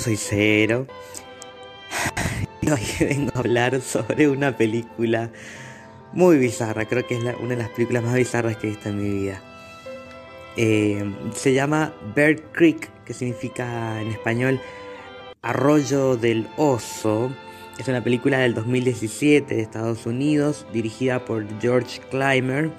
soy Cero. Y hoy vengo a hablar sobre una película muy bizarra. Creo que es una de las películas más bizarras que he visto en mi vida. Eh, se llama Bear Creek, que significa en español Arroyo del Oso. Es una película del 2017 de Estados Unidos, dirigida por George Clymer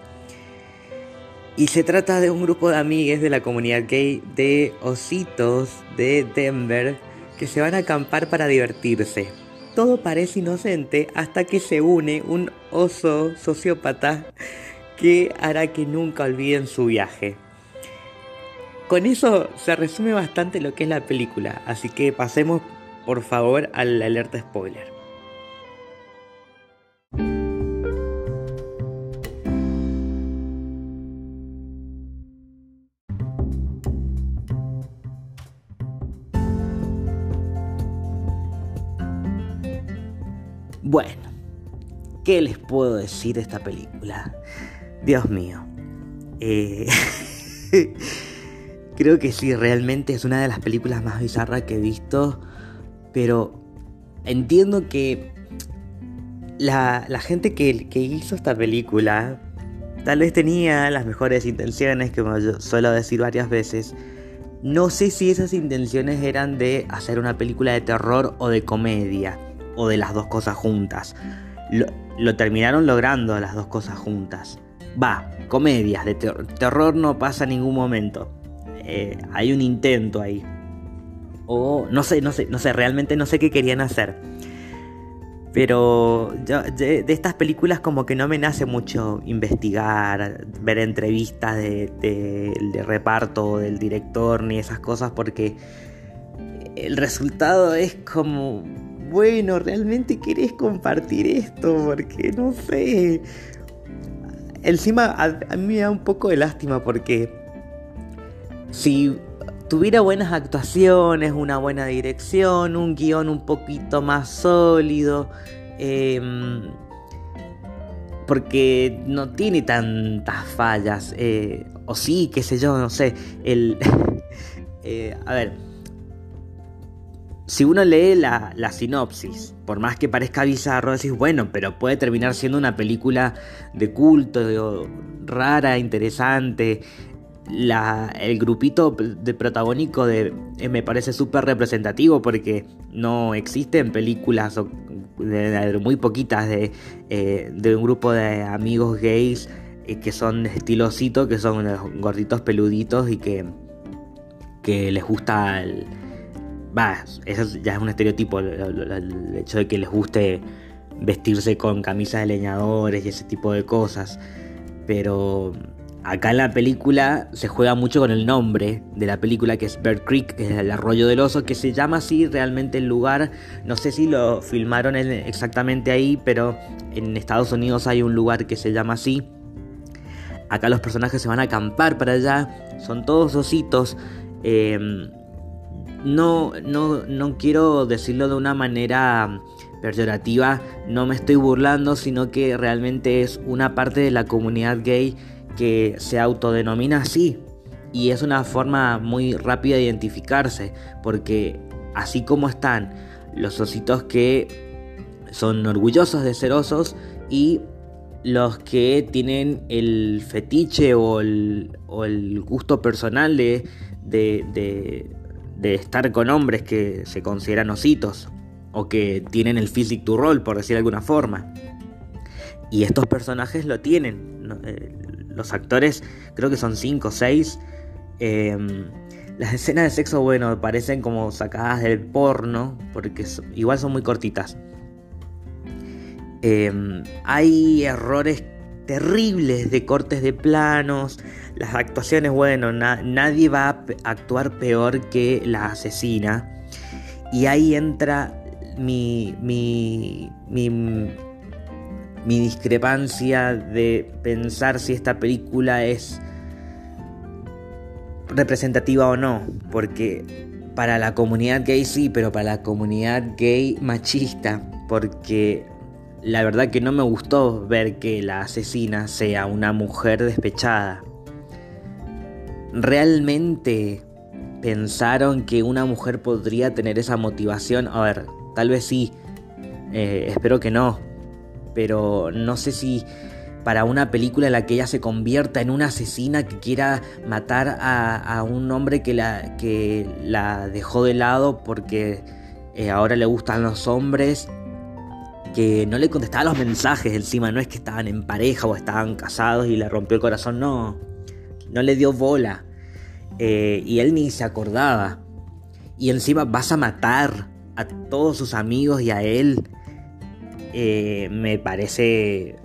y se trata de un grupo de amigues de la comunidad gay de ositos de Denver que se van a acampar para divertirse. Todo parece inocente hasta que se une un oso sociópata que hará que nunca olviden su viaje. Con eso se resume bastante lo que es la película, así que pasemos por favor al alerta spoiler. Bueno, ¿qué les puedo decir de esta película? Dios mío. Eh, creo que sí, realmente es una de las películas más bizarras que he visto. Pero entiendo que la, gente que, que, hizo esta película tal vez tenía las mejores intenciones, como yo suelo decir varias veces. No sé si esas intenciones eran de hacer una película de terror o de comedia o de las dos cosas juntas. Lo, terminaron logrando las dos cosas juntas. Va, comedias de terror no pasa en ningún momento. Eh, hay un intento ahí. O no sé, no sé, no sé, realmente no sé qué querían hacer. Pero de, estas películas como que no me nace mucho investigar, ver entrevistas de, de reparto del director ni esas cosas porque el resultado es como bueno, realmente querés compartir esto, porque no sé. Encima a, mí me da un poco de lástima porque si tuviera buenas actuaciones, una buena dirección, un guion un poquito más sólido, em, porque no tiene tantas fallas, eh, o sí, qué sé yo, no sé, el... Eh, a ver, si uno lee la, sinopsis, por más que parezca bizarro, decís, bueno, pero puede terminar siendo una película de culto, rara, interesante. el grupito de protagónico de, eh, me parece súper representativo porque no existen películas muy poquitas de, eh, de, un grupo de amigos gays eh, que son estilosito, que son gorditos peluditos y que, que les gusta el Va, eso ya es un estereotipo, el, hecho de que les guste vestirse con camisas de leñadores y ese tipo de cosas. Pero acá en la película se juega mucho con el nombre de la película que es Bird Creek, que es el arroyo del oso, que se llama así realmente el lugar. No sé si lo filmaron exactamente ahí, pero en Estados Unidos hay un lugar que se llama así. Acá los personajes se van a acampar para allá, son todos ositos. Eh, no, no, no quiero decirlo de una manera peyorativa, no me estoy burlando, sino que realmente es una parte de la comunidad gay que se autodenomina así. Y es una forma muy rápida de identificarse, porque así como están los ositos que son orgullosos de ser osos y los que tienen el fetiche o el, o el gusto personal de, de de estar con hombres que se consideran ositos o que tienen el physique to role, por decir de alguna forma. Y estos personajes lo tienen. Eh, los actores, creo que son 5 o 6. las escenas de sexo, bueno, parecen como sacadas del porno, porque igual son muy cortitas. Em, hay errores terribles de cortes de planos, las actuaciones, bueno, nadie va a actuar peor que la asesina. Y ahí entra mi, mi, mi, mi discrepancia de pensar si esta película es representativa o no. Porque para la comunidad gay sí, pero para la comunidad gay machista. Porque la verdad que no me gustó ver que la asesina sea una mujer despechada realmente pensaron que una mujer podría tener esa motivación. A ver, tal vez sí. Eh, espero que no. Pero no sé si para una película en la que ella se convierta en una asesina que quiera matar a, un hombre que la, que la dejó de lado porque eh, ahora le gustan los hombres, que no le contestaba los mensajes encima, no es que estaban en pareja o estaban casados y le rompió el corazón, no, no le dio bola. Eh, y él ni se acordaba. Y encima vas a matar a todos sus amigos y a él. Eh, me parece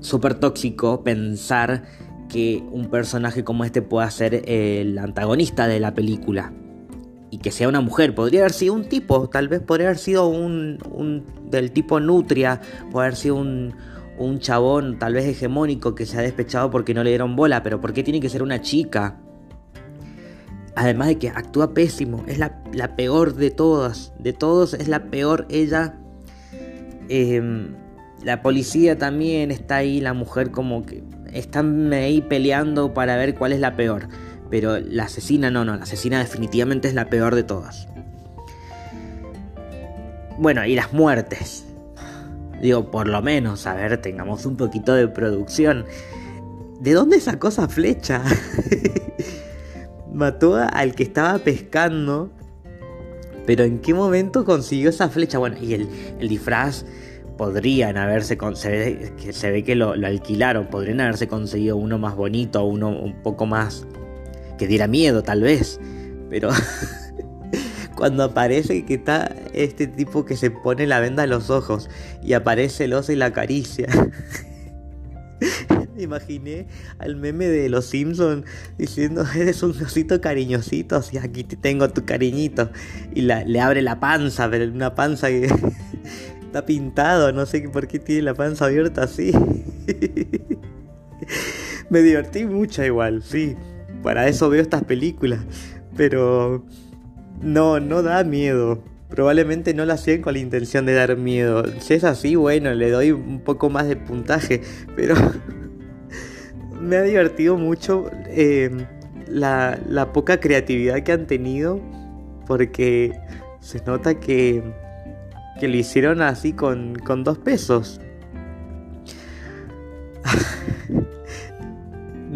súper tóxico pensar que un personaje como este pueda ser el antagonista de la película. Y que sea una mujer. Podría haber sido un tipo. Tal vez podría haber sido un, un del tipo nutria. Podría haber sido un, un chabón tal vez hegemónico que se ha despechado porque no le dieron bola. Pero ¿por qué tiene que ser una chica? Además de que actúa pésimo. Es la, peor de todas. De todos es la peor ella. Em, la policía también está ahí. La mujer como que están ahí peleando para ver cuál es la peor. Pero la asesina no, no. La asesina definitivamente es la peor de todas. Bueno, y las muertes. Digo, por lo menos, a ver, tengamos un poquito de producción. ¿De dónde sacó esa flecha? mató al que estaba pescando. Pero ¿en qué momento consiguió esa flecha? Bueno, y el, disfraz podrían haberse se ve, que se ve que lo, alquilaron, podrían haberse conseguido uno más bonito, uno un poco más que diera miedo tal vez, pero cuando aparece que está este tipo que se pone la venda en los ojos y aparece el oso y la acaricia Me imaginé al meme de los Simpsons diciendo, eres un osito cariñosito, así aquí te tengo tu cariñito. Y le abre la panza, pero una panza que está pintado, no sé por qué tiene la panza abierta así. Me divertí mucho igual, sí. Para eso veo estas películas. Pero no, no da miedo. Probablemente no lo hacían con la intención de dar miedo. Si es así, bueno, le doy un poco más de puntaje. Pero me ha divertido mucho eh, la, poca creatividad que han tenido porque se nota que, que lo hicieron así con, dos pesos.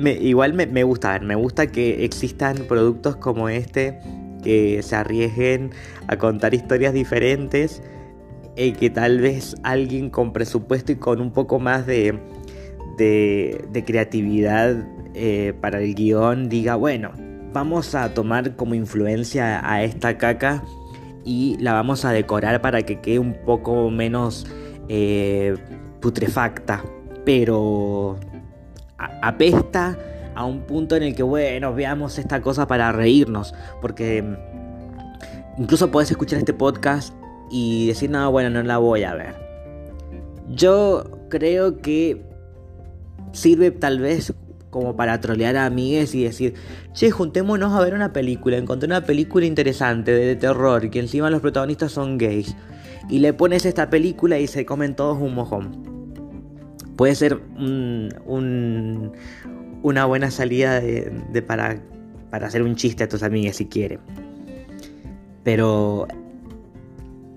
Me, igual me, me, gusta, me gusta que existan productos como este que se arriesguen a contar historias diferentes y que tal vez alguien con presupuesto y con un poco más de, de, creatividad eh, para el guion diga, bueno, vamos a tomar como influencia a esta caca y la vamos a decorar para que quede un poco menos eh, putrefacta, pero apesta a un punto en el que, bueno, veamos esta cosa para reírnos, porque incluso puedes escuchar este podcast y decir, no, bueno, no la voy a ver. Yo creo que sirve tal vez como para trolear a amigues y decir, che, juntémonos a ver una película, encontré una película interesante de terror que encima los protagonistas son gays. Y le pones esta película y se comen todos un mojón. Puede ser un, una buena salida para, hacer un chiste a tus amigues si quiere. Pero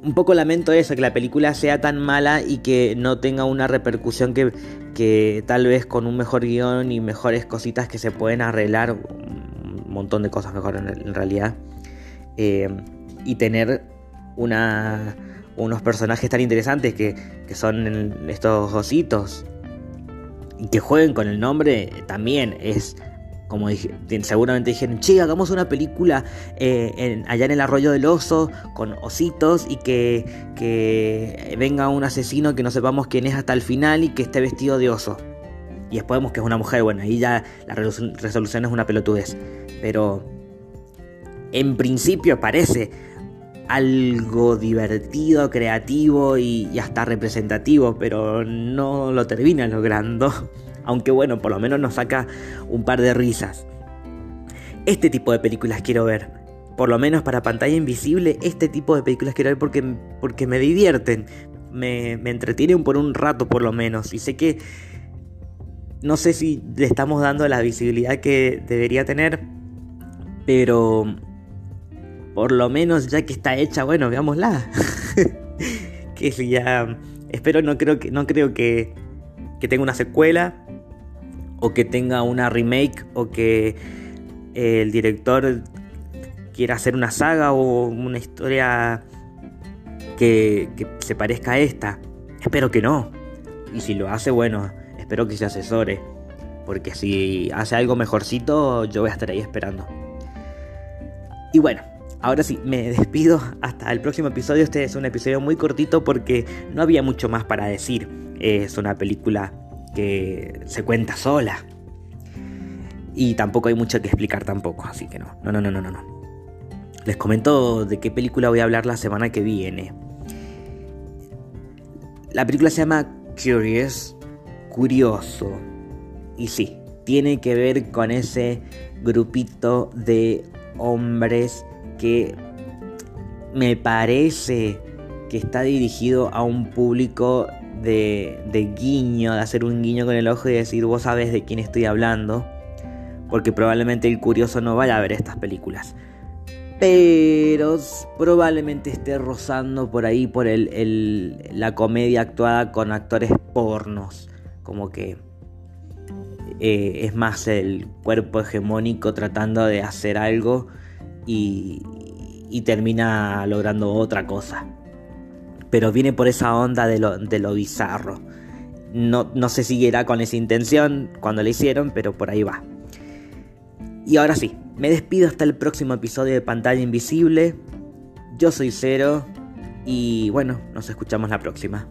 un poco lamento eso, que la película sea tan mala y que no tenga una repercusión que, tal vez con un mejor guion y mejores cositas que se pueden arreglar, un montón de cosas mejor en, realidad, eh, y tener unos personajes tan interesantes que, que son estos ositos que jueguen con el nombre también es como dije, seguramente dijeron, che, hagamos una película eh, allá en el arroyo del oso con ositos y que, que venga un asesino que no sepamos quién es hasta el final y que esté vestido de oso. Y después vemos que es una mujer, bueno, ahí ya la resolución es una pelotudez. Pero en principio parece algo divertido, creativo y, hasta representativo, pero no lo termina logrando. Aunque bueno, por lo menos nos saca un par de risas. Este tipo de películas quiero ver. Por lo menos para pantalla invisible, este tipo de películas quiero ver porque, porque me divierten. Me, me entretienen por un rato por lo menos. Y sé que no sé si le estamos dando la visibilidad que debería tener. Pero por lo menos ya que está hecha, bueno, veámosla. que si ya espero no creo que no creo que, que tenga una secuela o que tenga una remake o que el director quiera hacer una saga o una historia que, que se parezca a esta. Espero que no. Y si lo hace, bueno, espero que se asesore. Porque si hace algo mejorcito, yo voy a estar ahí esperando. Y bueno, ahora sí, me despido hasta el próximo episodio. Este es un episodio muy cortito porque no había mucho más para decir. Es una película que se cuenta sola. Y tampoco hay mucho que explicar tampoco, así que no. No, no, no, no, no. Les comento de qué película voy a hablar la semana que viene. La película se llama Curious, Curioso. Y sí, tiene que ver con ese grupito de hombres que me parece que está dirigido a un público de, guiño, de hacer un guiño con el ojo y decir vos sabes de quién estoy hablando, porque probablemente el curioso no vaya a ver estas películas. Pero probablemente esté rozando por ahí por el, la comedia actuada con actores pornos, como que eh, es más el cuerpo hegemónico tratando de hacer algo y, termina logrando otra cosa. Pero viene por esa onda de lo, de lo bizarro. No, no se siguiera con esa intención cuando le hicieron, pero por ahí va. Y ahora sí, me despido hasta el próximo episodio de Pantalla Invisible. Yo soy Cero y bueno, nos escuchamos la próxima.